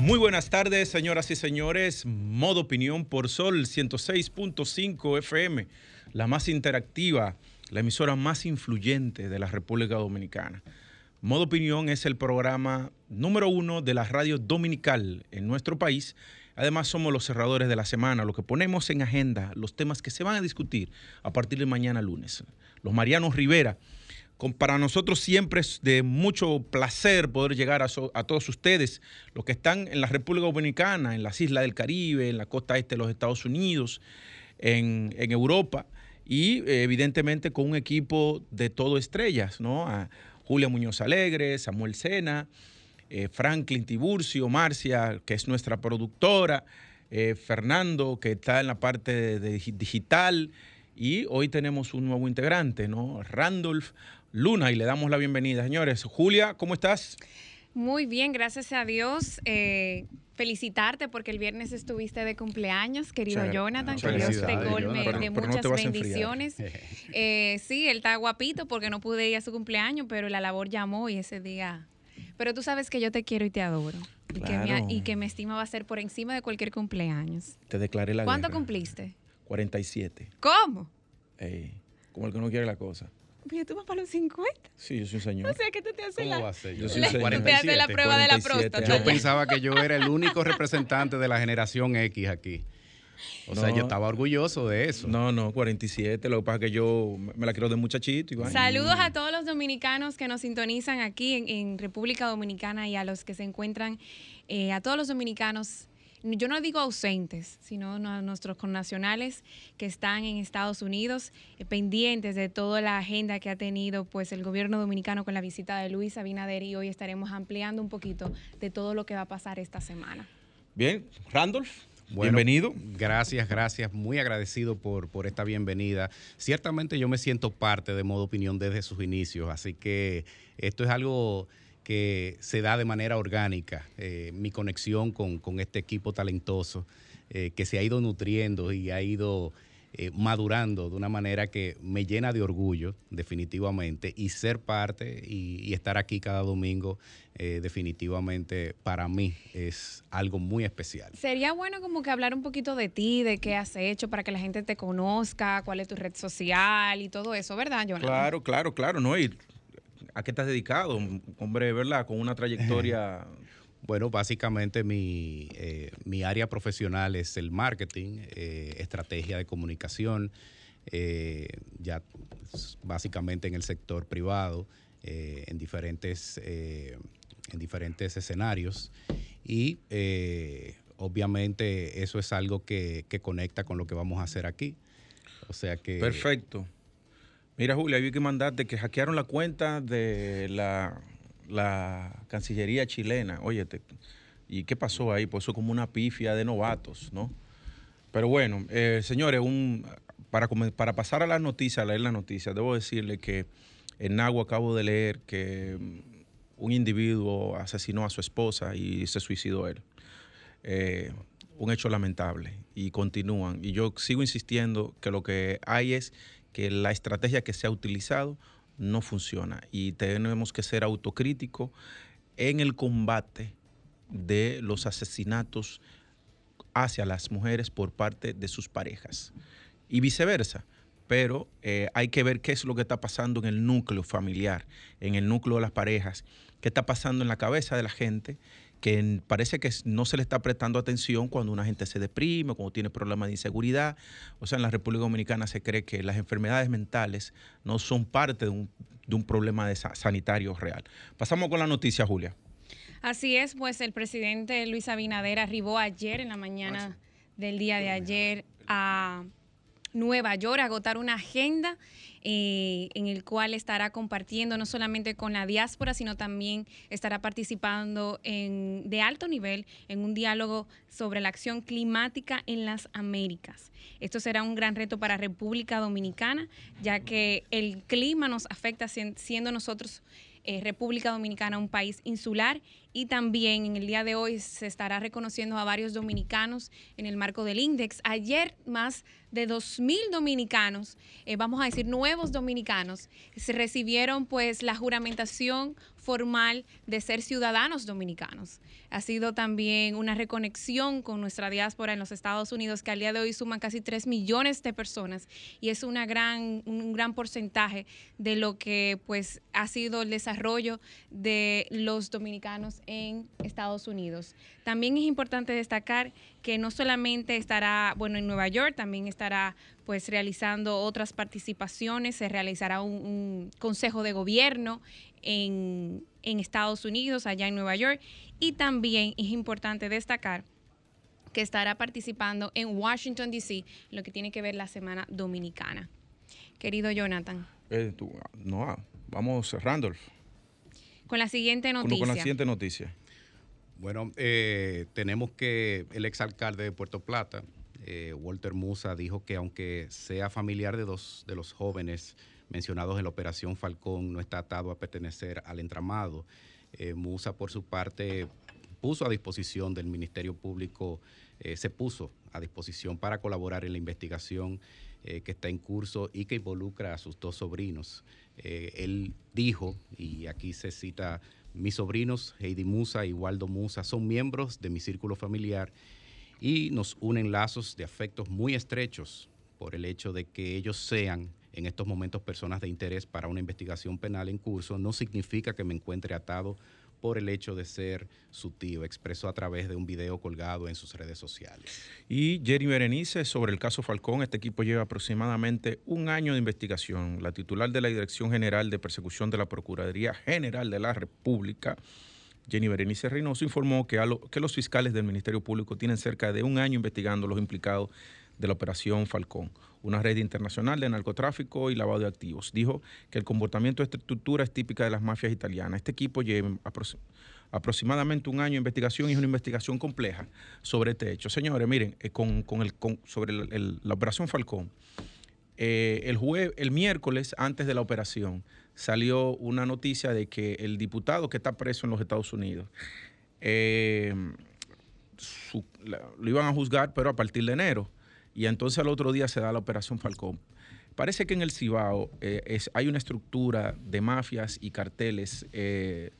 Muy buenas tardes, señoras y señores. Modo Opinión por Sol 106.5 FM, la más interactiva, la emisora más influyente de la República Dominicana. Modo Opinión es el programa número uno de la radio dominical en nuestro país. Además, somos los cerradores de la semana, lo que ponemos en agenda, los temas que se van a discutir a partir de mañana lunes. Los Marianos Rivera para nosotros siempre es de mucho placer poder llegar a, todos ustedes, los que están en la República Dominicana, en las islas del Caribe, en la costa este de los Estados Unidos, en, Europa y evidentemente con un equipo de todo estrellas, ¿no? Julia Muñoz Alegre, Samuel Sena, eh, Franklin Tiburcio, Marcia, que es nuestra productora, eh, Fernando, que está en la parte de digital, y hoy tenemos un nuevo integrante, ¿no? Randolph Luna y le damos la bienvenida. Señores, Julia, ¿cómo estás? Muy bien, gracias a Dios. Eh, felicitarte porque el viernes estuviste de cumpleaños, querido Jonathan, que Dios te colme de muchas bendiciones. Eh, sí, él está guapito porque no pude ir a su cumpleaños, pero la labor llamó y ese día... Pero tú sabes que yo te quiero y te adoro. Y, que me, y que me estima va a ser por encima de cualquier cumpleaños. Te declaré la ¿Cuánto cumpliste? 47. ¿Cómo? como el que no quiere la cosa. Pero tú vas para los 50. Sí, yo soy un señor. O sea, que tú te haces la, Yo soy un te haces la prueba de la próstata. Yo pensaba que yo era el único representante de la generación X aquí. O sea, yo estaba orgulloso de eso. No, no, 47. Lo que pasa es que yo me la quiero de muchachito. Igual. Saludos a todos los dominicanos que nos sintonizan aquí en, República Dominicana y a los que se encuentran, eh, a todos los dominicanos yo no digo ausentes, sino a nuestros connacionales que están en Estados Unidos, eh, pendientes de toda la agenda que ha tenido pues el gobierno dominicano con la visita de Luis Abinader y hoy estaremos ampliando un poquito de todo lo que va a pasar esta semana. Bien, Randolph. bienvenido. Gracias, gracias. Muy agradecido por, por esta bienvenida. Ciertamente yo me siento parte de Modo Opinión desde sus inicios, así que esto es algo que se da de manera orgánica, eh, mi conexión con, este equipo talentoso eh, que se ha ido nutriendo y ha ido eh, madurando de una manera que me llena de orgullo, definitivamente, y ser parte y, estar aquí cada domingo, definitivamente para mí es algo muy especial. Sería bueno como que hablar un poquito de ti, de qué has hecho para que la gente te conozca, cuál es tu red social y todo eso, ¿verdad, Jonathan? Claro, claro, claro, ¿no? Y ¿A qué estás dedicado? Hombre, ¿verdad? Con una trayectoria... Bueno, básicamente mi, eh, mi, área profesional es el marketing, eh, estrategia de comunicación, eh, ya básicamente en el sector privado, en, diferentes, en diferentes escenarios. Y obviamente eso es algo que, que, conecta con lo que vamos a hacer aquí. O sea que... Perfecto. Mira, Julia, hay que mandarte que hackearon la cuenta de la, Cancillería chilena. Oye, ¿y qué pasó ahí? Pues eso como una pifia de novatos, ¿no? Pero bueno, eh, señores, para, para pasar a las noticias, a leer las noticias, debo decirle que en Nagua acabo de leer que un individuo asesinó a su esposa y se suicidó él. Eh, un hecho lamentable y continúan. Y yo sigo insistiendo que lo que hay es que la estrategia que se ha utilizado no funciona y tenemos que ser autocríticos en el combate de los asesinatos hacia las mujeres por parte de sus parejas y viceversa. Pero eh, hay que ver qué es lo que está pasando en el núcleo familiar, en el núcleo de las parejas, qué está pasando en la cabeza de la gente que parece que no se le está prestando atención cuando una gente se deprime, cuando tiene problemas de inseguridad. O sea, en la República Dominicana se cree que las enfermedades mentales no son parte de un, problema de sanitario real. Pasamos con la noticia, Julia. Así es, pues el presidente Luis Abinader arribó ayer en la mañana del día de ayer a Nueva York, agotar una agenda eh, en el cual estará compartiendo no solamente con la diáspora, sino también estará participando en, de alto nivel en un diálogo sobre la acción climática en las Américas. Esto será un gran reto para República Dominicana, ya que el clima nos afecta siendo nosotros eh, República Dominicana un país insular y también en el día de hoy se estará reconociendo a varios dominicanos en el marco del INDEX. Ayer más de 2.000 dominicanos, eh, vamos a decir nuevos dominicanos, se recibieron pues la juramentación formal de ser ciudadanos dominicanos. Ha sido también una reconexión con nuestra diáspora en los Estados Unidos que al día de hoy suman casi 3 millones de personas y es una gran, un gran porcentaje de lo que pues ha sido el desarrollo de los dominicanos en Estados Unidos. También es importante destacar que no solamente estará, bueno, en Nueva York, también estará pues realizando otras participaciones, se realizará un, consejo de gobierno en, en Estados Unidos, allá en Nueva York, y también es importante destacar que estará participando en Washington, D.C., lo que tiene que ver la Semana Dominicana. Querido Jonathan. Eh, no, vamos, Randolph. Con la siguiente noticia. Con, la siguiente noticia. Bueno, eh, tenemos que el exalcalde de Puerto Plata, eh, Walter Musa, dijo que aunque sea familiar de dos de los jóvenes mencionados en la Operación Falcón, no está atado a pertenecer al entramado. Eh, Musa, por su parte, puso a disposición del Ministerio Público, se puso a disposición para colaborar en la investigación que está en curso y que involucra a sus dos sobrinos. él dijo, y aquí se cita mis sobrinos, Heidi Musa y Waldo Musa, son miembros de mi círculo familiar y nos unen lazos de afectos muy estrechos por el hecho de que ellos sean en estos momentos personas de interés para una investigación penal en curso, no significa que me encuentre atado por el hecho de ser su tío, expresó a través de un video colgado en sus redes sociales. Y Jerry Berenice, sobre el caso Falcón, este equipo lleva aproximadamente un año de investigación. La titular de la Dirección General de Persecución de la Procuraduría General de la República, Jenny Berenice Reynoso, informó que, que los fiscales del Ministerio Público tienen cerca de un año investigando los implicados de la Operación Falcón, una red internacional de narcotráfico y lavado de activos. Dijo que el comportamiento de esta estructura es típica de las mafias italianas. Este equipo lleva aproximadamente un año de investigación y es una investigación compleja sobre este hecho. Señores, miren, eh, con, el, sobre la Operación Falcón, eh, el, el miércoles antes de la operación salió una noticia de que el diputado que está preso en los Estados Unidos eh, lo iban a juzgar, pero a partir de enero y entonces al otro día se da la operación Falcón. Parece que en el Cibao eh, hay una estructura de mafias y carteles eh,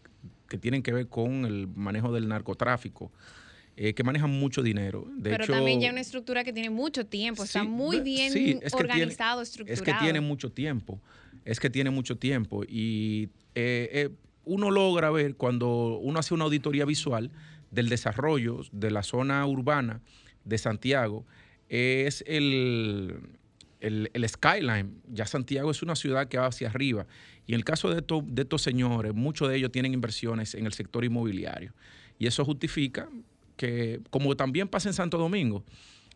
que tienen que ver con el manejo del narcotráfico. Eh, que manejan mucho dinero. Pero también ya hay una estructura que tiene mucho tiempo, está muy bien organizado, estructurado. Es que tiene mucho tiempo, es que tiene mucho tiempo. Y uno logra ver cuando uno hace una auditoría visual del desarrollo de la zona urbana de Santiago, es el, el, skyline. Ya Santiago es una ciudad que va hacia arriba. Y en el caso de, de estos señores, muchos de ellos tienen inversiones en el sector inmobiliario. Y eso justifica que, como también pasa en Santo Domingo,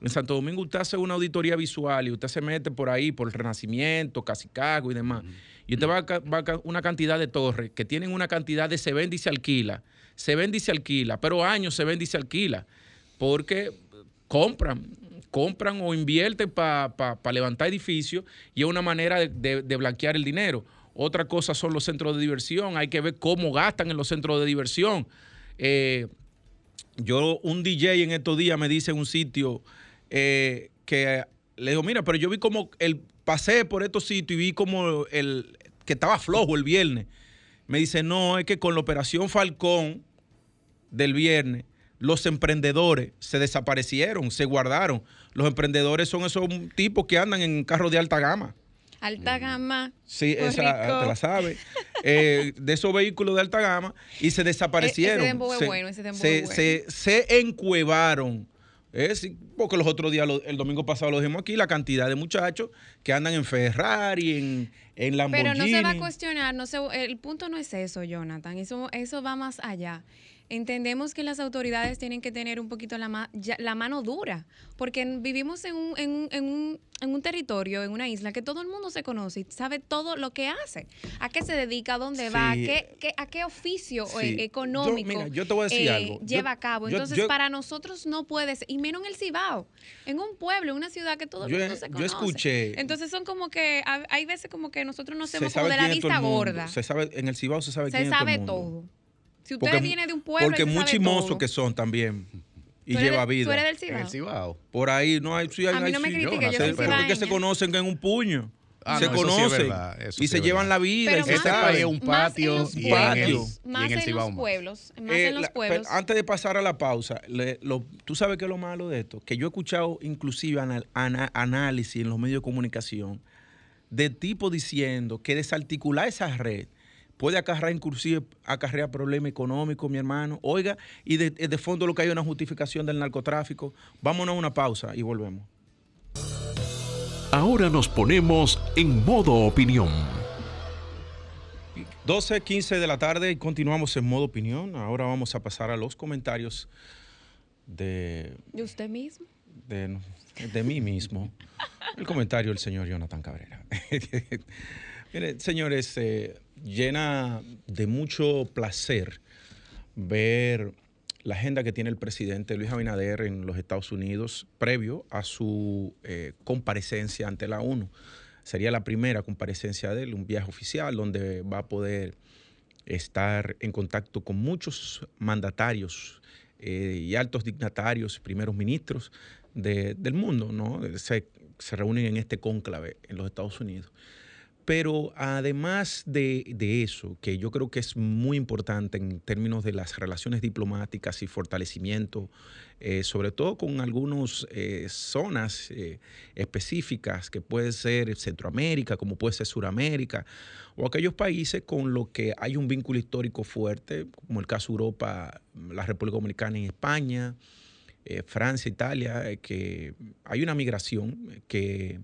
en Santo Domingo usted hace una auditoría visual y usted se mete por ahí, por el Renacimiento, Casicago y demás. Y usted va a, una cantidad de torres que tienen una cantidad de se vende y se alquila. Se vende y se alquila, pero años se vende y se alquila. Porque compran compran o invierten para levantar edificios y es una manera de, blanquear el dinero. Otra cosa son los centros de diversión, hay que ver cómo gastan en los centros de diversión. Eh, yo, un DJ en estos días me dice en un sitio eh, que le digo, mira, pero yo vi como el pasé por estos sitios y vi como el que estaba flojo el viernes. Me dice, no, es que con la operación Falcón del viernes, los emprendedores se desaparecieron, se guardaron. Los emprendedores son esos tipos que andan en carros de alta gama. Alta gama. Sí, esa te la sabe. Eh, de esos vehículos de alta gama y se desaparecieron. Ese se, bueno, ese se, bueno. se, se, encuevaron. porque los otros días, el domingo pasado lo dijimos aquí, la cantidad de muchachos que andan en Ferrari, en, en Lamborghini. Pero no se va a cuestionar, no se, el punto no es eso, Jonathan, eso, eso va más allá. Entendemos que las autoridades tienen que tener un poquito la, la mano dura, porque vivimos en un, en, un, en, un, en un, territorio, en una isla, que todo el mundo se conoce y sabe todo lo que hace, a qué se dedica, a dónde va, a qué, a qué oficio eh, económico eh, lleva a cabo. Entonces, para nosotros no puedes, y menos en el Cibao, en un pueblo, en una ciudad que todo el mundo se conoce. Yo escuché. Entonces son como que, hay veces como que nosotros no hacemos como de la vista gorda. Se sabe, en el Cibao se sabe se quién sabe todo. todo. Si usted viene de un pueblo. Porque muy chimosos que son también. Y lleva vida. ¿Tú eres del Cibao? Por ahí no hay. a mí no me critique, yo, soy Pero que se conocen en un puño. Ah, se conocen y se llevan la vida. Pero y se es un patio y en el, más en, los pueblos. Más en los pueblos. antes de pasar a la pausa, tú sabes qué es lo malo de esto, que yo he escuchado inclusive análisis en los medios de comunicación de tipo diciendo que desarticular esa red puede acarrear inclusive acarrear problemas económicos, mi hermano. Oiga, y de, fondo lo que hay es una justificación del narcotráfico. Vámonos a una pausa y volvemos. Ahora nos ponemos en modo opinión. 12, 15 de la tarde y continuamos en modo opinión. Ahora vamos a pasar a los comentarios de... ¿De usted mismo? De, de mí mismo. El comentario del señor Jonathan Cabrera. Mire, señores, eh, llena de mucho placer ver la agenda que tiene el presidente Luis Abinader en los Estados Unidos previo a su eh, comparecencia ante la ONU. Sería la primera comparecencia de él, un viaje oficial donde va a poder estar en contacto con muchos mandatarios eh, y altos dignatarios, primeros ministros del mundo, ¿no? Se, se reúnen en este cónclave en los Estados Unidos. Pero además de, eso, que yo creo que es muy importante en términos de las relaciones diplomáticas y fortalecimiento, eh, sobre todo con algunas eh, zonas eh, específicas, que puede ser Centroamérica, como puede ser Suramérica, o aquellos países con los que hay un vínculo histórico fuerte, como el caso Europa, la República Dominicana y España, Francia, Italia, que hay una migración que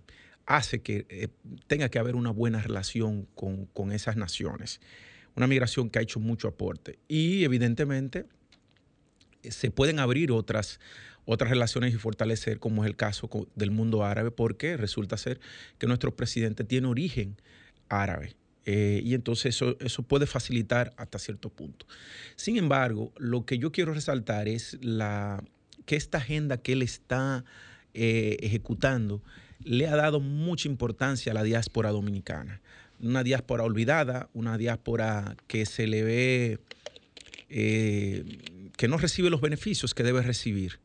hace que eh, tenga que haber una buena relación con, esas naciones. Una migración que ha hecho mucho aporte. Y evidentemente eh, se pueden abrir otras, otras relaciones y fortalecer, como es el caso del mundo árabe, porque resulta ser que nuestro presidente tiene origen árabe. Eh, y entonces eso, eso, puede facilitar hasta cierto punto. Sin embargo, lo que yo quiero resaltar es la, que esta agenda que él está ejecutando le ha dado mucha importancia a la diáspora dominicana. Una diáspora olvidada, una diáspora que se le ve, eh, que no recibe los beneficios que debe recibir,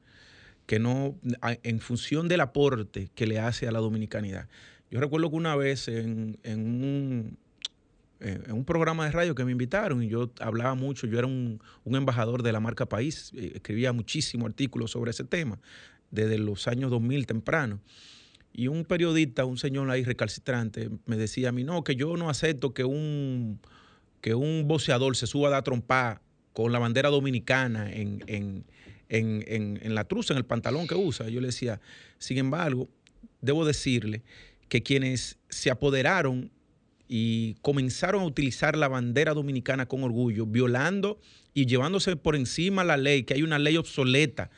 que no, en función del aporte que le hace a la dominicanidad. Yo recuerdo que una vez en, un, en un programa de radio que me invitaron y yo hablaba mucho, yo era un, un, embajador de la marca País, eh, escribía muchísimos artículos sobre ese tema, desde los años 2000 temprano. Y un periodista, un señor ahí recalcitrante, me decía a mí, no, que yo no acepto que un, que un boceador se suba a dar trompa con la bandera dominicana en, en, la truza, en el pantalón que usa. Yo le decía, sin embargo, debo decirle que quienes se apoderaron y comenzaron a utilizar la bandera dominicana con orgullo, violando y llevándose por encima la ley, que hay una ley obsoleta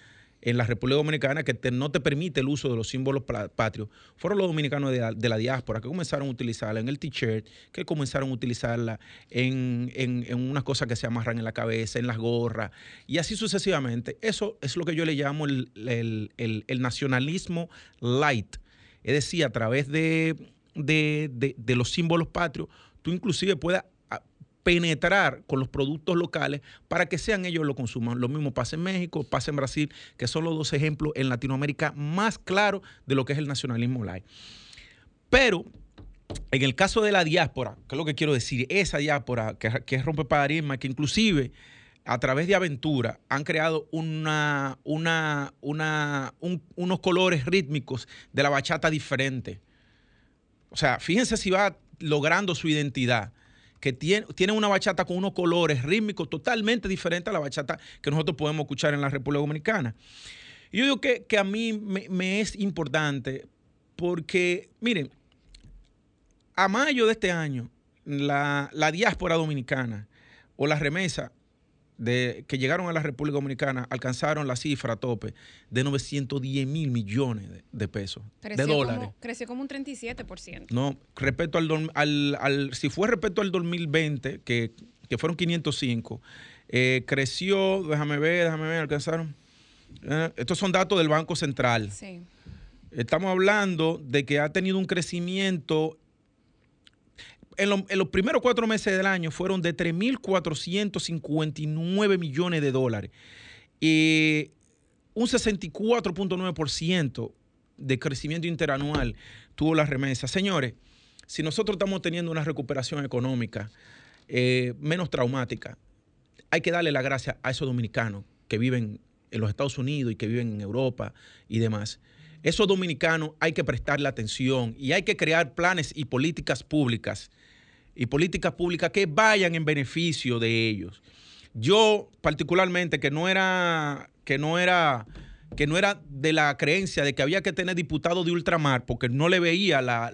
en la República Dominicana que no te permite el uso de los símbolos patrios, fueron los dominicanos de la, diáspora que comenzaron a utilizarla en el t-shirt, que comenzaron a utilizarla en, en, unas cosas que se amarran en la cabeza, en las gorras, y así sucesivamente. Eso es lo que yo le llamo el, el, nacionalismo light. Es decir, a través de, de, de los símbolos patrios, tú inclusive puedas penetrar con los productos locales para que sean ellos los consuman. Lo mismo pasa en México, pasa en Brasil, que son los dos ejemplos en Latinoamérica más claros de lo que es el nacionalismo light. Pero en el caso de la diáspora, que es lo que quiero decir, esa diáspora que, que rompe paradigma, que inclusive a través de aventura han creado unos colores rítmicos de la bachata diferente. O sea, fíjense si va logrando su identidad que tiene, una bachata con unos colores rítmicos totalmente diferentes a la bachata que nosotros podemos escuchar en la República Dominicana. Y yo digo que, a mí me, es importante porque, miren, a mayo de este año, la, diáspora dominicana o la remesa de, que llegaron a la República Dominicana alcanzaron la cifra a tope de 910 mil millones de, pesos, de dólares. creció como un 37%. No, respecto al, al, si fue respecto al 2020, que, que fueron 505, eh, creció, déjame ver, déjame ver, alcanzaron. Eh, estos son datos del Banco Central. Sí. Estamos hablando de que ha tenido un crecimiento en, los primeros cuatro meses del año fueron de 3.459 millones de dólares. Y un 64.9% de crecimiento interanual tuvo la remesa. Señores, si nosotros estamos teniendo una recuperación económica eh, menos traumática, hay que darle la gracia a esos dominicanos que viven en los Estados Unidos y que viven en Europa y demás. Esos dominicanos hay que prestarle atención y hay que crear planes y políticas públicas y políticas públicas que vayan en beneficio de ellos. Yo particularmente que no era que no era que no era de la creencia de que había que tener diputados de ultramar porque no le veía la,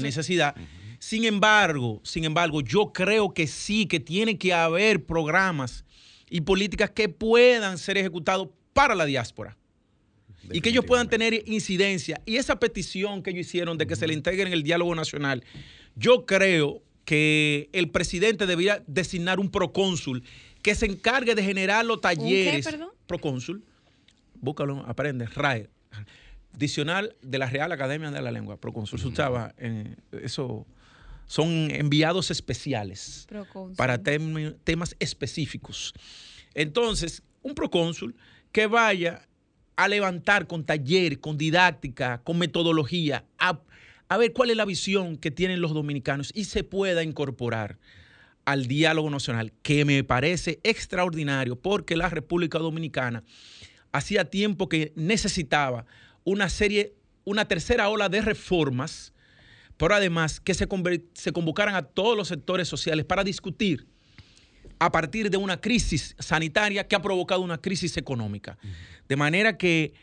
necesidad. Sin embargo, sin embargo, yo creo que sí, que tiene que haber programas y políticas que puedan ser ejecutados para la diáspora y que ellos puedan tener incidencia. Y esa petición que ellos hicieron de que se le integre en el diálogo nacional, yo creo que el presidente debería designar un procónsul que se encargue de generar los talleres. ¿Un Procónsul. Búscalo, aprende. RAE. Diccional de la Real Academia de la Lengua. Procónsul. Uh eso son enviados especiales para temas específicos. Entonces, un procónsul que vaya a levantar con talleres, con didáctica, con metodología, a a ver cuál es la visión que tienen los dominicanos y se pueda incorporar al diálogo nacional, que me parece extraordinario porque la República Dominicana hacía tiempo que necesitaba una serie, una tercera ola de reformas, pero además que se, se convocaran a todos los sectores sociales para discutir a partir de una crisis sanitaria que ha provocado una crisis económica. De manera que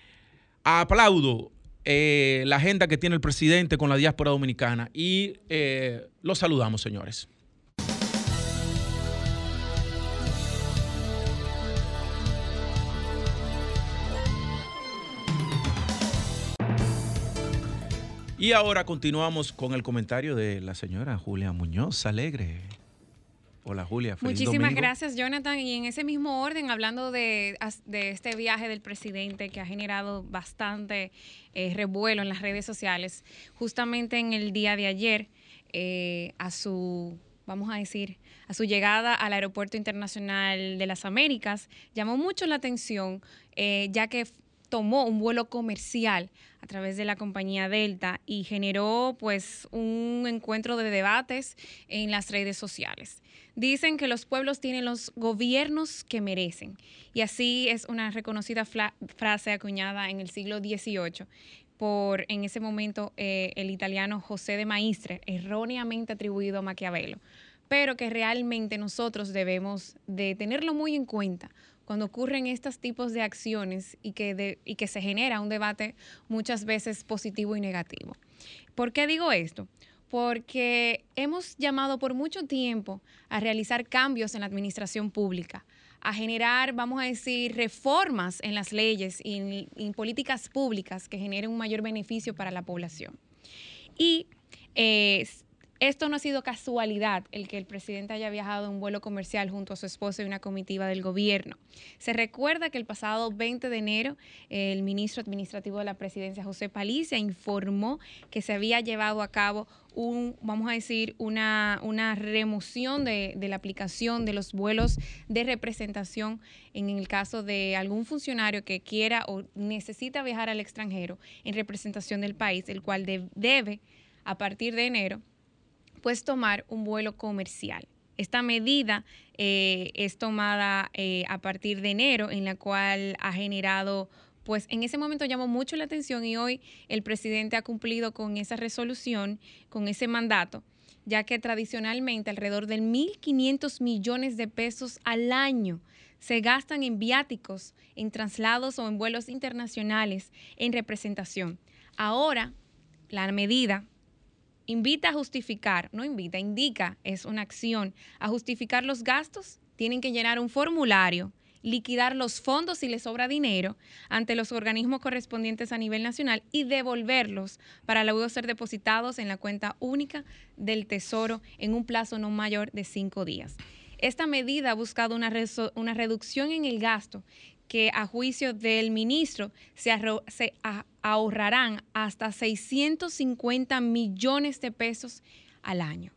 aplaudo eh, la agenda que tiene el presidente con la diáspora dominicana y eh, los saludamos, señores. Y ahora continuamos con el comentario de la señora Julia Muñoz Alegre. Hola Julia. Muchísimas gracias Jonathan. Y en ese mismo orden, hablando de, este viaje del presidente que ha generado bastante eh, revuelo en las redes sociales, justamente en el día de ayer, eh, a su, vamos a decir, a su llegada al Aeropuerto Internacional de las Américas, llamó mucho la atención, eh, ya que tomó un vuelo comercial a través de la compañía Delta y generó pues un encuentro de debates en las redes sociales. Dicen que los pueblos tienen los gobiernos que merecen y así es una reconocida frase acuñada en el siglo XVIII por en ese momento eh, el italiano José de Maistre, erróneamente atribuido a Maquiavelo, pero que realmente nosotros debemos de tenerlo muy en cuenta cuando ocurren estos tipos de acciones y que, y que se genera un debate muchas veces positivo y negativo. ¿Por qué digo esto? Porque hemos llamado por mucho tiempo a realizar cambios en la administración pública, a generar, vamos a decir, reformas en las leyes y en, políticas públicas que generen un mayor beneficio para la población. Y eh, esto no ha sido casualidad el que el presidente haya viajado en un vuelo comercial junto a su esposa y una comitiva del gobierno. Se recuerda que el pasado 20 de enero el ministro administrativo de la presidencia, José Palicia, informó que se había llevado a cabo un, vamos a decir, una, remoción de, la aplicación de los vuelos de representación en el caso de algún funcionario que quiera o necesita viajar al extranjero en representación del país, el cual debe, a partir de enero, pues tomar un vuelo comercial. Esta medida eh, es tomada eh, a partir de enero, en la cual ha generado, pues en ese momento llamó mucho la atención y hoy el presidente ha cumplido con esa resolución, con ese mandato, ya que tradicionalmente alrededor de 1.500 millones de pesos al año se gastan en viáticos, en traslados o en vuelos internacionales en representación. Ahora, la medida invita a justificar, no invita, indica, es una acción, a justificar los gastos tienen que llenar un formulario liquidar los fondos si les sobra dinero ante los organismos correspondientes a nivel nacional y devolverlos para luego ser depositados en la cuenta única del Tesoro en un plazo no mayor de cinco días. Esta medida ha buscado una, una reducción en el gasto que a juicio del ministro se, se ahorrarán hasta 650 millones de pesos al año.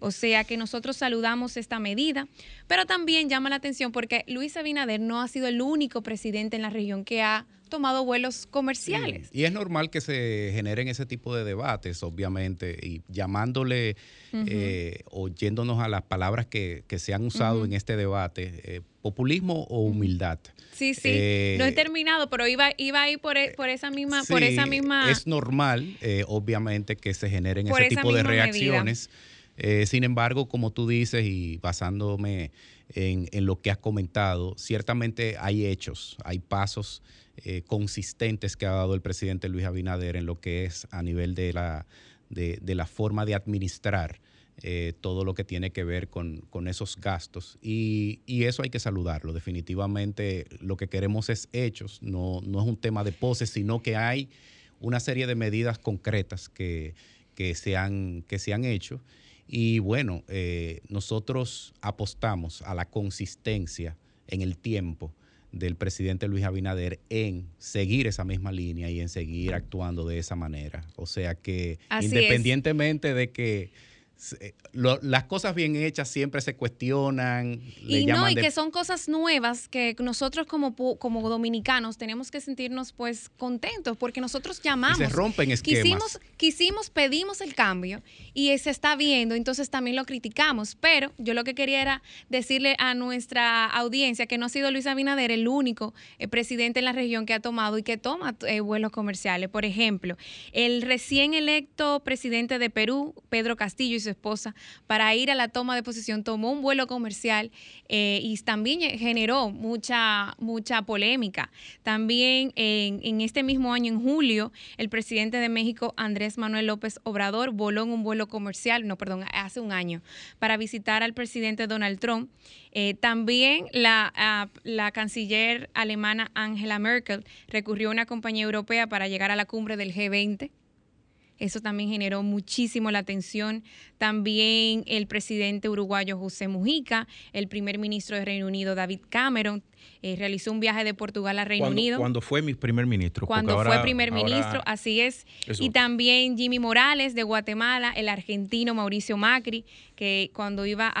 O sea que nosotros saludamos esta medida, pero también llama la atención porque Luis Abinader no ha sido el único presidente en la región que ha tomado vuelos comerciales. Y es normal que se generen ese tipo de debates, obviamente, y llamándole eh, o yéndonos a las palabras que, se han usado en este debate, eh, populismo o humildad. Sí, sí, no he eh, terminado, pero iba, iba a ir por, e, por esa misma... por esa misma... Es normal, obviamente, que se generen ese tipo de reacciones. Eh, sin embargo, como tú dices y basándome en, lo que has comentado, ciertamente hay hechos, hay pasos eh, consistentes que ha dado el presidente Luis Abinader en lo que es a nivel de la, de, la forma de administrar eh, todo lo que tiene que ver con, esos gastos. Y, eso hay que saludarlo. Definitivamente lo que queremos es hechos, no, no es un tema de poses, sino que hay una serie de medidas concretas que, que, se, han, que se han hecho y bueno, eh, nosotros apostamos a la consistencia en el tiempo del presidente Luis Abinader en seguir esa misma línea y en seguir actuando de esa manera. O sea que independientemente de que eh, las cosas bien hechas siempre se cuestionan. y no, y que son cosas nuevas que nosotros como, como dominicanos tenemos que sentirnos pues contentos porque nosotros llamamos. se rompen esquemas. Quisimos, quisimos, pedimos el cambio y se está viendo, entonces también lo criticamos. Pero yo lo que quería era decirle a nuestra audiencia que no ha sido Luis Abinader el único eh, presidente en la región que ha tomado y que toma eh, vuelos comerciales. Por ejemplo, el recién electo presidente de Perú, Pedro Castillo y su esposa, para ir a la toma de posición, tomó un vuelo comercial eh, y también generó mucha, mucha polémica. También en, en este mismo año, en julio, el presidente de México, Andrés Manuel López Obrador, voló en un vuelo comercial, no, perdón, hace un año, para visitar al presidente Donald Trump. Eh, también la, ah, la, canciller alemana Angela Merkel recurrió a una compañía europea para llegar a la cumbre del G20 eso también generó muchísimo la atención. También el presidente uruguayo José Mujica, el primer ministro de Reino Unido David Cameron, eh, realizó un viaje de Portugal a Reino Unido. Cuando fue mi primer ministro. Cuando fue primer ministro, así es. Y también Jimmy Morales de Guatemala, el argentino Mauricio Macri, que cuando iba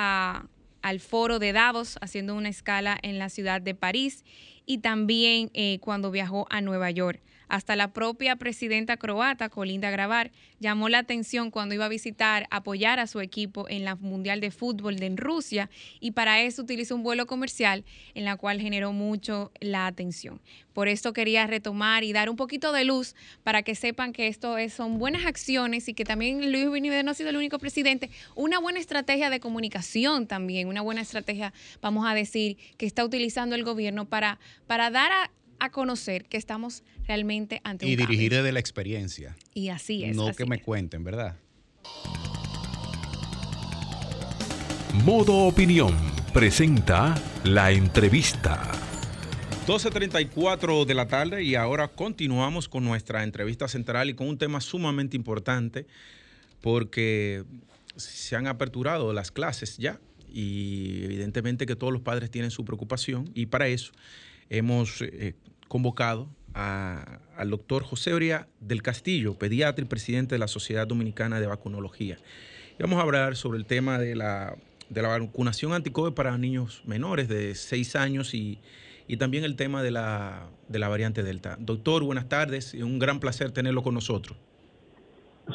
al foro de Davos haciendo una escala en la ciudad de París y también eh, cuando viajó a Nueva York. Hasta la propia presidenta croata, Colinda Grabar, llamó la atención cuando iba a visitar, apoyar a su equipo en la Mundial de Fútbol de Rusia y para eso utilizó un vuelo comercial en la cual generó mucho la atención. Por esto quería retomar y dar un poquito de luz para que sepan que esto son buenas acciones y que también Luis Abinader no ha sido el único presidente. Una buena estrategia de comunicación también, una buena estrategia, vamos a decir, que está utilizando el gobierno para, para dar a, a conocer que estamos realmente ante un Y dirigir desde la experiencia. Y así es. No que me cuenten, ¿verdad? Modo Opinión presenta la entrevista. 12.34 de la tarde y ahora continuamos con nuestra entrevista central y con un tema sumamente importante porque se han aperturado las clases ya y evidentemente que todos los padres tienen su preocupación y para eso hemos eh, convocado al doctor José Oria del Castillo, pediatra y presidente de la Sociedad Dominicana de Vacunología. Y vamos a hablar sobre el tema de la, de la vacunación anti-COVID para niños menores de 6 años y, también el tema de la, de la variante Delta. Doctor, buenas tardes y un gran placer tenerlo con nosotros.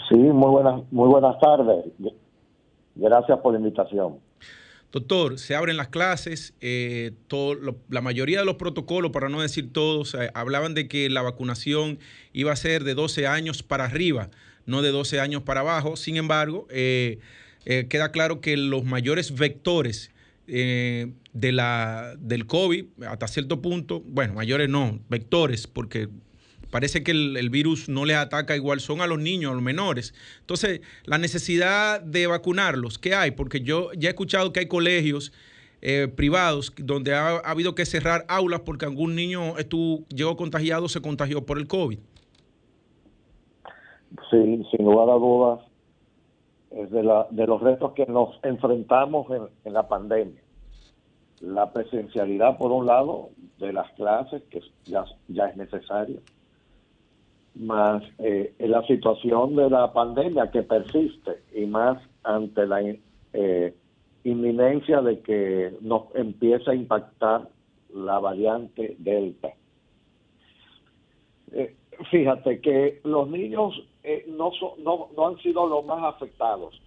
Sí, muy buenas, muy buenas tardes. Gracias por la invitación. Doctor, se abren las clases, eh, la mayoría de los protocolos, para no decir todos, hablaban de que la vacunación iba a ser de 12 años para arriba, no de 12 años para abajo. Sin embargo, eh, eh, queda claro que los mayores vectores de la, del COVID, hasta cierto punto, bueno, mayores no, vectores, porque parece que el, virus no les ataca igual, son a los niños, a los menores. Entonces, la necesidad de vacunarlos, ¿qué hay? Porque yo ya he escuchado que hay colegios eh, privados donde ha, ha, habido que cerrar aulas porque algún niño estuvo, llegó contagiado, se contagió por el COVID. Sí, sin lugar a dudas, es de, la, de los retos que nos enfrentamos en, en la pandemia. La presencialidad, por un lado, de las clases, que ya, ya es necesario, más eh, la situación de la pandemia que persiste y más ante la eh, inminencia de que nos empieza a impactar la variante Delta. Eh, fíjate que los niños eh, no, son, no, no han sido los más afectados.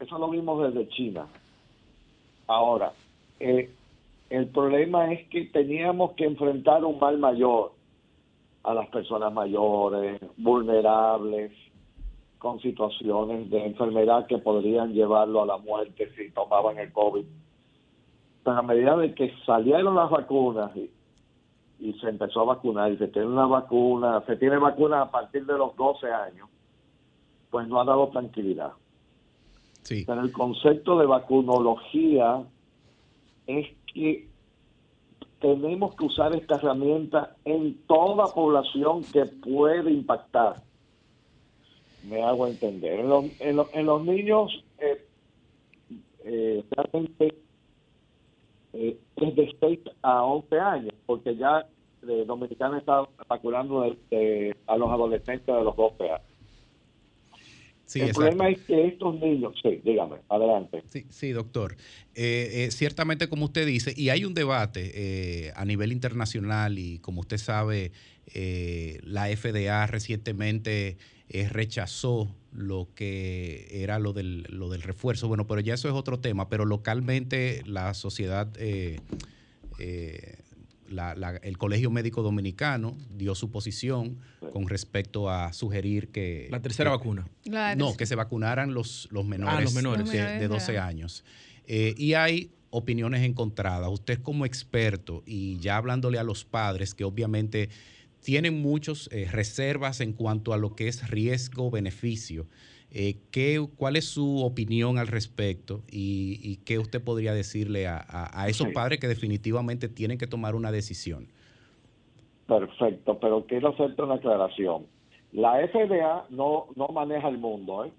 Eso lo vimos desde China. Ahora, el problema es que teníamos que enfrentar un mal mayor a las personas mayores, vulnerables, con situaciones de enfermedad que podrían llevarlo a la muerte si tomaban el COVID. Pero a medida de que salieron las vacunas y, y se empezó a vacunar y se tiene una vacuna, se tiene vacuna a partir de los 12 años, pues no ha dado tranquilidad. Sí. Pero el concepto de vacunología es que tenemos que usar esta herramienta en toda población que puede impactar. Me hago entender. En los, en los, en los niños, eh, eh, realmente eh, es de 6 a 11 años, porque ya eh, Dominicana está vacunando de, a los adolescentes de los 12 años. Sí, el exacto. problema es que estos niños, sí, dígame, adelante. Sí, sí doctor. Eh, eh, ciertamente, como usted dice, y hay un debate eh, a nivel internacional y como usted sabe, eh, la FDA recientemente eh, rechazó lo que era lo del, lo del refuerzo. Bueno, pero ya eso es otro tema, pero localmente la sociedad... Eh, la, la, el Colegio Médico Dominicano dio su posición con respecto a sugerir que... La tercera que, vacuna. La no, que se vacunaran los, los menores, ah, los menores. De, de 12 años. Eh, y hay opiniones encontradas. Usted como experto y ya hablándole a los padres que obviamente tienen muchas eh, reservas en cuanto a lo que es riesgo-beneficio. Eh, ¿qué, ¿Cuál es su opinión al respecto y, y qué usted podría decirle a, a, a esos sí. padres que definitivamente tienen que tomar una decisión? Perfecto, pero quiero hacerte una aclaración. La FDA no, no maneja el mundo, ¿eh?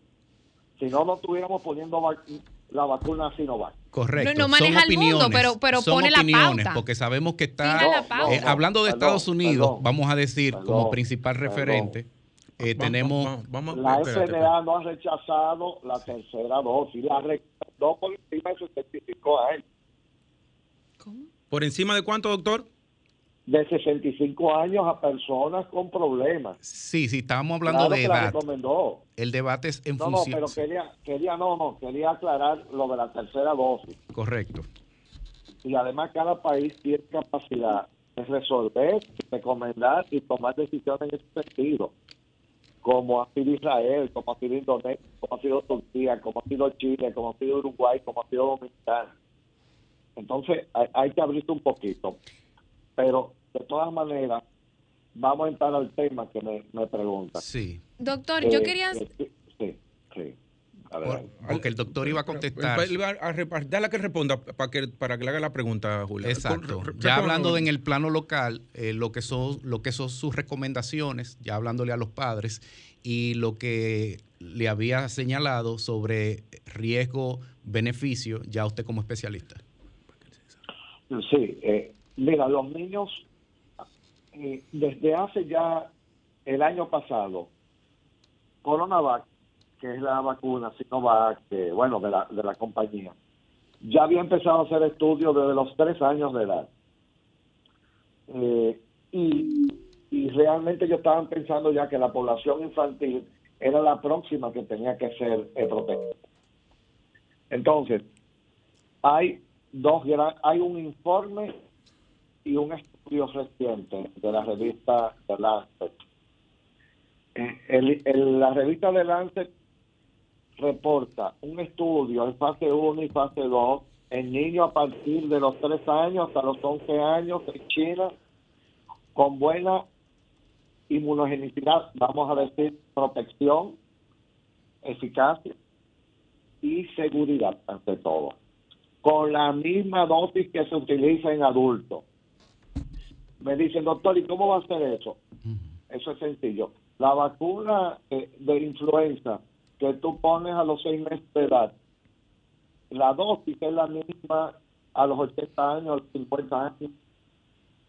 Si no, no estuviéramos poniendo vac la vacuna Sinovac. Correcto. No, no maneja son el mundo, pero, pero son pone opiniones, la pauta. Porque sabemos que está. No, eh, hablando de perdón, Estados Unidos, perdón, vamos a decir perdón, como principal referente. Eh, vamos, tenemos. Vamos, vamos, la espérate, FDA no ha rechazado la tercera dosis, la rechazó por encima de 65 años. ¿Cómo? ¿Por encima de cuánto, doctor? De 65 años a personas con problemas. Sí, sí, estábamos hablando claro de edad. recomendó. El debate es en no, función. No, pero quería, quería, no, no, quería aclarar lo de la tercera dosis. Correcto. Y además cada país tiene capacidad de resolver, recomendar y tomar decisiones en ese sentido como ha sido Israel, como ha sido Indonesia, como ha sido Turquía, como ha sido Chile, como ha sido Uruguay, como ha sido Dominicana. Entonces hay, hay que abrirse un poquito. Pero de todas maneras, vamos a entrar al tema que me, me pregunta. Sí. Doctor, eh, yo quería... Eh, sí, sí. Porque el doctor iba a contestar. Dale que responda para que, para que le haga la pregunta, Julia. Exacto. Ya hablando de en el plano local, eh, lo, que son, lo que son sus recomendaciones, ya hablándole a los padres, y lo que le había señalado sobre riesgo-beneficio, ya usted como especialista. Sí, eh, mira, los niños, eh, desde hace ya el año pasado, Coronavac que es la vacuna Sinovac, que, bueno, de la, de la compañía, ya había empezado a hacer estudios desde los tres años de edad. Eh, y, y realmente ellos estaban pensando ya que la población infantil era la próxima que tenía que ser protegida. Entonces, hay dos hay un informe y un estudio reciente de la revista The Lancet. Eh, el, la revista The Lancet reporta un estudio en fase 1 y fase 2 en niños a partir de los 3 años hasta los 11 años en China con buena inmunogenicidad, vamos a decir protección, eficacia y seguridad ante todo. con la misma dosis que se utiliza en adultos. Me dicen, doctor, ¿y cómo va a ser eso? Eso es sencillo. La vacuna eh, de influenza que tú pones a los seis meses de edad, la dosis es la misma a los 80 años, a los 50 años,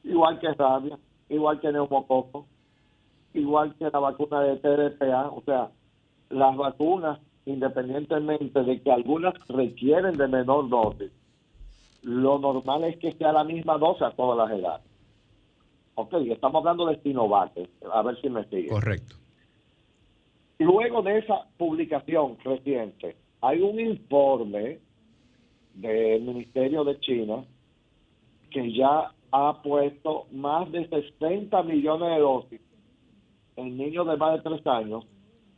igual que rabia, igual que neumococo, igual que la vacuna de TDPA, o sea, las vacunas, independientemente de que algunas requieren de menor dosis, lo normal es que sea la misma dosis a todas las edades. Ok, estamos hablando de Sinovac, a ver si me sigue. Correcto. Luego de esa publicación reciente, hay un informe del Ministerio de China que ya ha puesto más de 60 millones de dosis en niños de más de 3 años,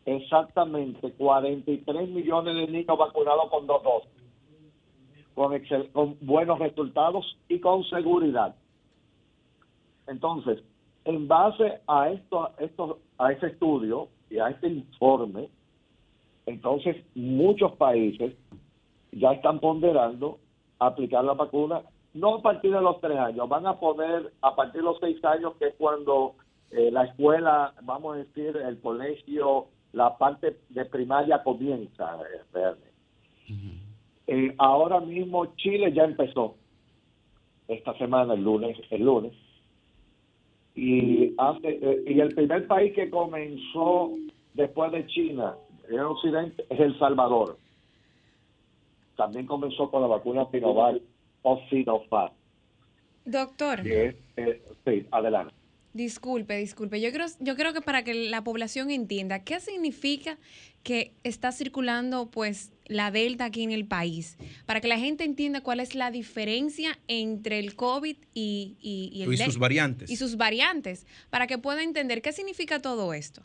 exactamente 43 millones de niños vacunados con dos dosis, con, con buenos resultados y con seguridad. Entonces, en base a esto, esto, a ese estudio a este informe, entonces muchos países ya están ponderando aplicar la vacuna no a partir de los tres años, van a poner a partir de los seis años, que es cuando eh, la escuela, vamos a decir, el colegio, la parte de primaria comienza. Eh, eh, ahora mismo Chile ya empezó esta semana, el lunes, el lunes, y hace, y el primer país que comenzó después de China en Occidente es El Salvador también comenzó con la vacuna Sinovac o Sinovac. Doctor. Eh, sí, adelante. Disculpe, disculpe. Yo creo, yo creo que para que la población entienda qué significa que está circulando pues la delta aquí en el país, para que la gente entienda cuál es la diferencia entre el COVID y, y, y sus variantes. Y sus variantes, para que pueda entender qué significa todo esto.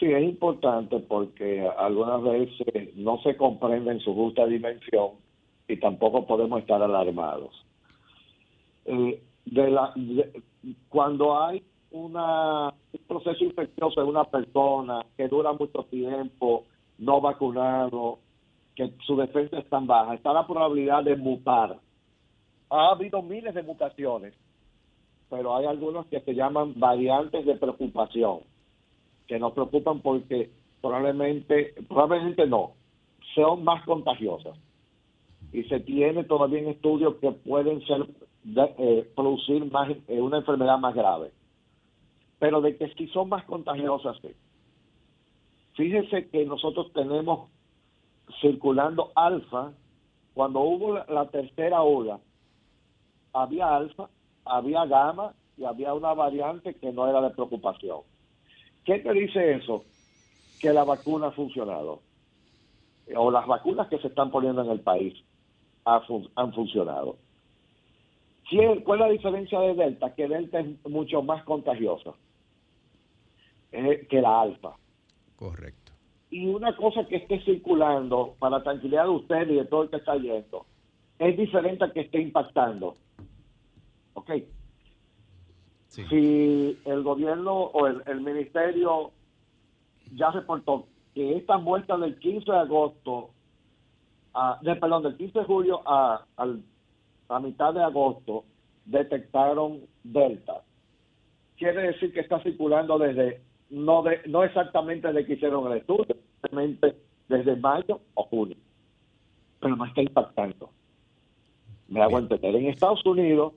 Sí, es importante porque algunas veces no se comprende en su justa dimensión y tampoco podemos estar alarmados. Eh, de la, cuando hay una, un proceso infeccioso en una persona que dura mucho tiempo, no vacunado, que su defensa es tan baja, está la probabilidad de mutar. Ha habido miles de mutaciones, pero hay algunos que se llaman variantes de preocupación que nos preocupan porque probablemente, probablemente no, son más contagiosas. Y se tiene todavía estudios que pueden ser eh, producir más eh, una enfermedad más grave. Pero de que si son más contagiosas, sí. Fíjese que nosotros tenemos circulando alfa, cuando hubo la tercera ola, había alfa, había gamma y había una variante que no era de preocupación. ¿Qué te dice eso? Que la vacuna ha funcionado. O las vacunas que se están poniendo en el país han funcionado. ¿Cuál es la diferencia de Delta? Que Delta es mucho más contagiosa eh, que la Alfa. Correcto. Y una cosa que esté circulando, para tranquilidad de usted y de todo el que está yendo, es diferente a que esté impactando. ¿Ok? Si el gobierno o el, ministerio ya reportó que esta vuelta del 15 de agosto, a, de, perdón, del 15 de julio a, a mitad de agosto, detectaron Delta. Quiere decir que está circulando desde, no, de, no exactamente desde que hicieron el estudio, simplemente desde mayo o junio. Pero no está impactando. Me hago entender. En Estados Unidos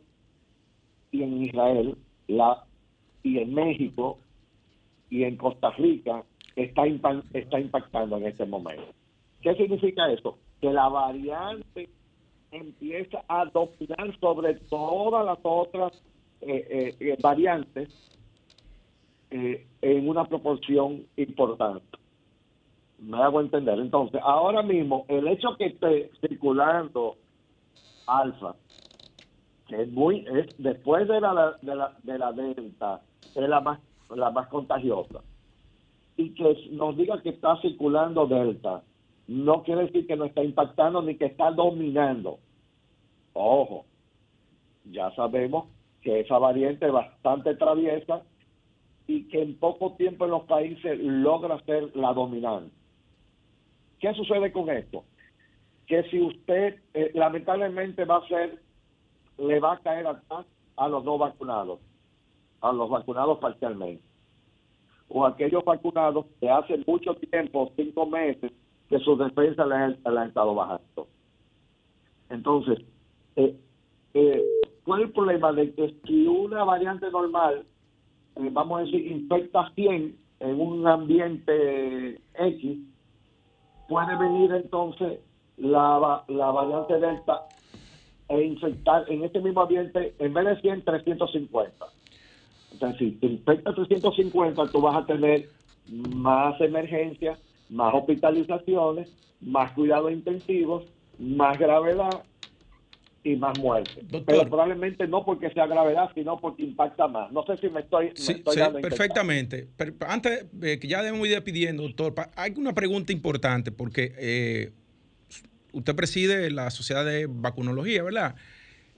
y en Israel la y en México y en Costa Rica está, está impactando en este momento. ¿Qué significa eso? Que la variante empieza a dominar sobre todas las otras eh, eh, eh, variantes en una proporción importante. Me hago entender. Entonces, ahora mismo, el hecho que esté circulando alfa que es muy, es, después de la, de la, de la delta, es la más, la más contagiosa, y que nos diga que está circulando delta, no quiere decir que no está impactando ni que está dominando. Ojo, ya sabemos que esa variante es bastante traviesa y que en poco tiempo en los países logra ser la dominante. ¿Qué sucede con esto? que si usted eh, lamentablemente va a ser, le va a caer atrás a los no vacunados, a los vacunados parcialmente, o aquellos vacunados que hace mucho tiempo, cinco meses, que sus defensas le han, le han estado bajando. Entonces, eh, eh, ¿cuál es el problema de que si una variante normal, eh, vamos a decir, infecta 100 en un ambiente X, puede venir entonces la, la variante Delta e infectar en este mismo ambiente, en vez de 100, 350. Entonces, si te infecta 350, tú vas a tener más emergencias, más hospitalizaciones, más cuidados intensivos, más gravedad y más muerte. Doctor. Pero probablemente no porque sea gravedad, sino porque impacta más. No sé si me estoy, me Sí, estoy sí, dando a entender. perfectamente. Pero antes eh, que ya debemos ir despidiendo, doctor, hay una pregunta importante porque eh, usted preside la Sociedad de Vacunología, ¿verdad?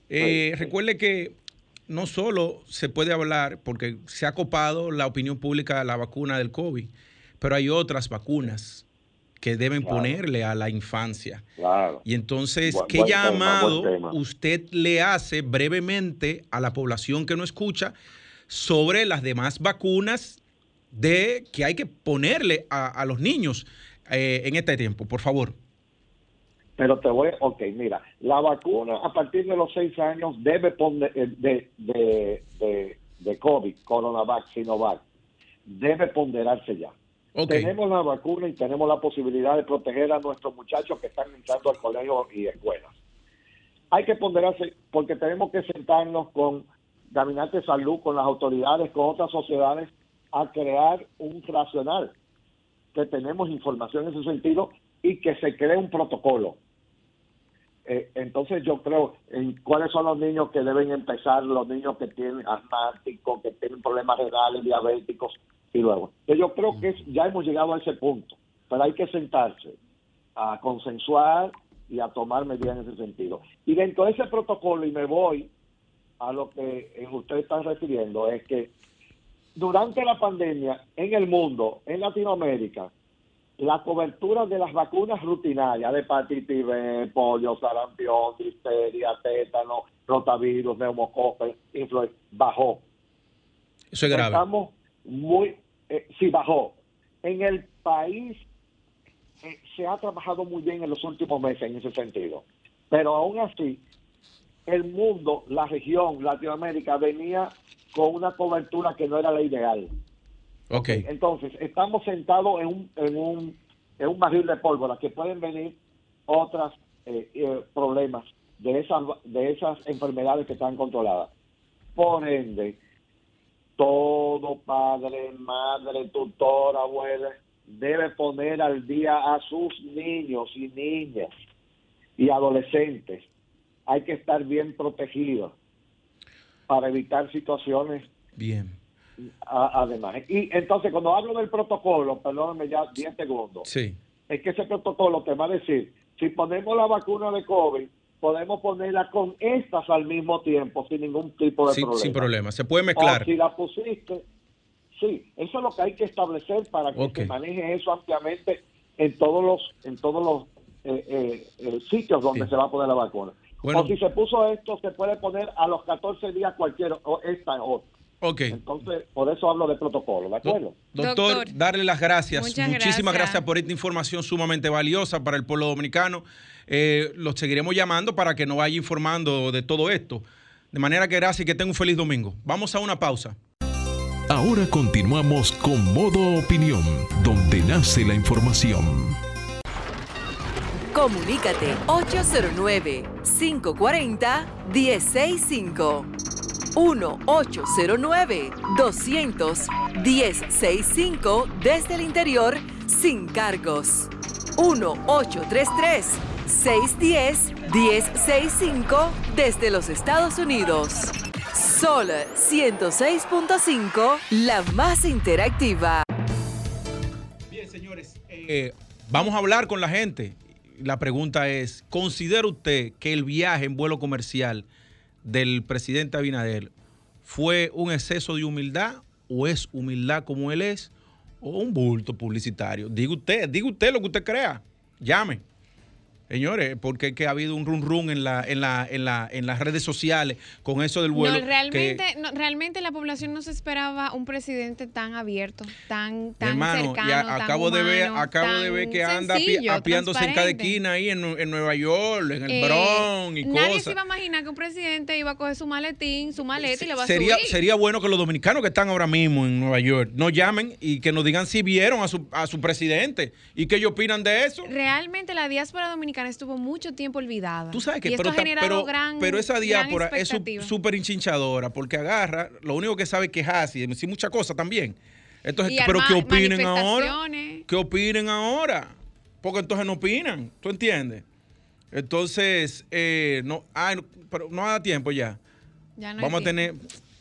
Eh, Sí. Recuerde que no solo se puede hablar, porque se ha copado la opinión pública a la vacuna del COVID, pero hay otras vacunas que deben Claro. ponerle a la infancia. Claro. Y entonces, Bu- ¿qué tema, llamado tema. usted le hace brevemente a la población que no escucha sobre las demás vacunas de que hay que ponerle a, a los niños eh, en este tiempo? Por favor. Pero te voy, ok, mira, la vacuna a partir de los seis años debe poner, eh, de, de, de, de COVID, Coronavac, Sinovac, debe ponderarse ya. Tenemos la vacuna y tenemos la posibilidad de proteger a nuestros muchachos que están entrando al colegio y escuelas. Hay que ponderarse porque tenemos que sentarnos con Gabinete de Salud, con las autoridades, con otras sociedades, a crear un racional, que tenemos información en ese sentido y que se cree un protocolo. Eh, entonces yo creo en cuáles son los niños que deben empezar, los niños que tienen asmáticos, que tienen problemas renales, diabéticos y luego. Yo creo que ya hemos llegado a ese punto, pero hay que sentarse a consensuar y a tomar medidas en ese sentido. Y dentro de ese protocolo, y me voy a lo que eh, usted está refiriendo, es que durante la pandemia en el mundo, en Latinoamérica, la cobertura de las vacunas rutinarias de hepatitis B, polio, sarampión, difteria, tétano, rotavirus, neumococo, influenza, bajó. Eso es grave. Estamos muy, eh, sí, bajó. En el país eh, se ha trabajado muy bien en los últimos meses en ese sentido. Pero aún así, el mundo, la región, Latinoamérica, venía con una cobertura que no era la ideal. Ok. Entonces, estamos sentados en un, en un, en un barril de pólvora que pueden venir otros problemas de esas, de esas enfermedades que están controladas. Por ende, todo padre, madre, tutor, abuela, debe poner al día a sus niños y niñas y adolescentes. Hay que estar bien protegidos para evitar situaciones Bien. a- además. Y entonces, cuando hablo del protocolo, perdóname ya 10 segundos, Sí. es que ese protocolo te va a decir, si ponemos la vacuna de COVID, podemos ponerla con estas al mismo tiempo, sin ningún tipo de Sin, problema. sin problema. Se puede O mezclar. si la pusiste, sí, eso es lo que hay que establecer para que se maneje eso ampliamente en todos los en todos los eh, eh, eh, sitios donde Sí. se va a poner la vacuna. Bueno. o si se puso esto, se puede poner a los 14 días cualquier o esta otra. Ok. Entonces, por eso hablo de protocolo, ¿de acuerdo? Do- Doctor, Doctor, darle las gracias. muchas Muchísimas gracias. gracias. por esta información sumamente valiosa para el pueblo dominicano. Eh, los seguiremos llamando para que nos vaya informando de todo esto. De manera que gracias y que tenga un feliz domingo. Vamos a una pausa. Ahora continuamos con Modo Opinión, donde nace la información. Comunícate 809-540-1065. 1-809-200-1065 desde el interior sin cargos. 1-833-610-1065 desde los Estados Unidos. Sol 106.5, la más interactiva. Bien, señores, eh, vamos a hablar con la gente. La pregunta es, ¿considera usted que el viaje en vuelo comercial del presidente Abinader fue un exceso de humildad o es humildad como él es o un bulto publicitario? Diga usted, diga usted lo que usted crea. Llame. Señores, porque que ha habido un run run en la, en la, en la, en las redes sociales con eso del vuelo. No, realmente, no, realmente la población no se esperaba un presidente tan abierto, tan, tan hermano, cercano, ya tan acabo de ver, acabo de ver que anda sencillo, apiándose en cada esquina ahí en, en Nueva York, en el Eh, Bronx y nadie cosas. se iba a imaginar que un presidente iba a coger su maletín, su maleta y le va a sería, subir. sería bueno que los dominicanos que están ahora mismo en Nueva York nos llamen y que nos digan si vieron a su, a su presidente y qué ellos opinan de eso. Realmente la diáspora dominicana estuvo mucho tiempo olvidada. Tú sabes que y esto pero, ha generado pero, gran, pero esa gran diáspora es súper hinchinchadora porque agarra, lo único que sabe es quejarse y decir muchas cosas también. Entonces, Y pero que opinen ahora. Que opinen ahora. Porque entonces no opinan. ¿Tú entiendes? Entonces, eh, no, no, pero no da tiempo ya. Ya no Vamos a tener.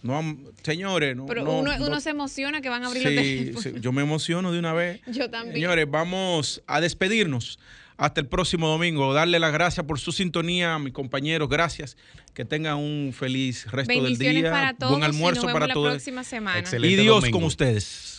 No, señores, no. Pero no- uno, no- uno se emociona que van a abrir los Sí, teléfonos. sí, yo me emociono de una vez. Yo también. Señores, vamos a despedirnos. Hasta el próximo domingo. Darle las gracias por su sintonía a mis compañeros. Gracias. Que tengan un feliz resto del Bendiciones día. para todos Buen almuerzo y nos vemos para la todos. próxima semana. Excelente Y Dios domingo. con ustedes.